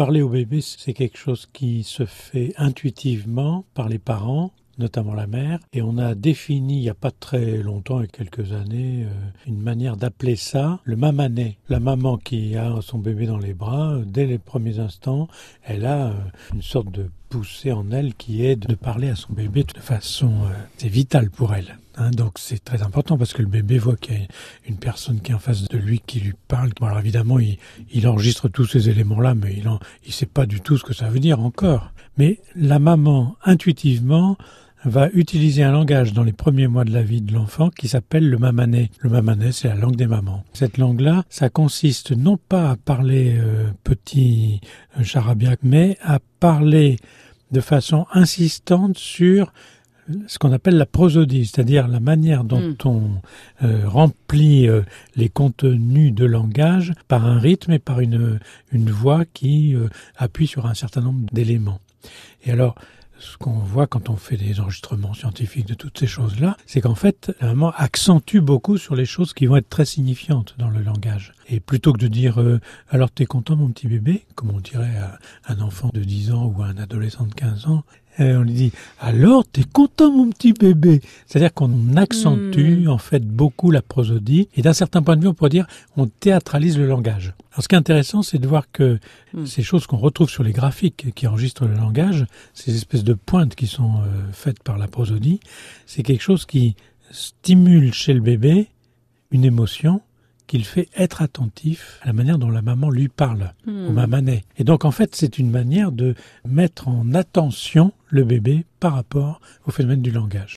Parler au bébé, c'est quelque chose qui se fait intuitivement par les parents notamment la mère. Et on a défini, il n'y a pas très longtemps, il y a quelques années, euh, une manière d'appeler ça le mamanet. La maman qui a son bébé dans les bras, dès les premiers instants, elle a euh, une sorte de poussée en elle qui est de parler à son bébé de façon... Euh, c'est vital pour elle. Hein, donc c'est très important parce que le bébé voit qu'il y a une personne qui est en face de lui qui lui parle. Alors évidemment, il, enregistre tous ces éléments-là, mais il ne sait pas du tout ce que ça veut dire encore. Mais la maman, intuitivement, va utiliser un langage dans les premiers mois de la vie de l'enfant qui s'appelle le mamané. Le mamané, c'est la langue des mamans. Cette langue-là, ça consiste non pas à parler euh, petit euh, charabia, mais à parler de façon insistante sur ce qu'on appelle la prosodie, c'est-à-dire la manière dont mm. on euh, remplit euh, les contenus de langage par un rythme et par une, une voix qui euh, appuie sur un certain nombre d'éléments. Et alors, ce qu'on voit quand on fait des enregistrements scientifiques de toutes ces choses-là, c'est qu'en fait, la maman accentue beaucoup sur les choses qui vont être très signifiantes dans le langage. Et plutôt que de dire euh, alors t'es content mon petit bébé, comme on dirait à un enfant de 10 ans ou à un adolescent de 15 ans, euh, on lui dit alors t'es content mon petit bébé? C'est-à-dire qu'on accentue hmm. en fait beaucoup la prosodie et d'un certain point de vue on pourrait dire on théâtralise le langage. Alors ce qui est intéressant c'est de voir que hmm. ces choses qu'on retrouve sur les graphiques qui enregistrent le langage, ces espèces de pointes qui sont euh, faites par la prosodie, c'est quelque chose qui stimule chez le bébé une émotion qu'il fait être attentif à la manière dont la maman lui parle, hmm. au mamanet. Et donc en fait, c'est une manière de mettre en attention le bébé par rapport au phénomène du langage.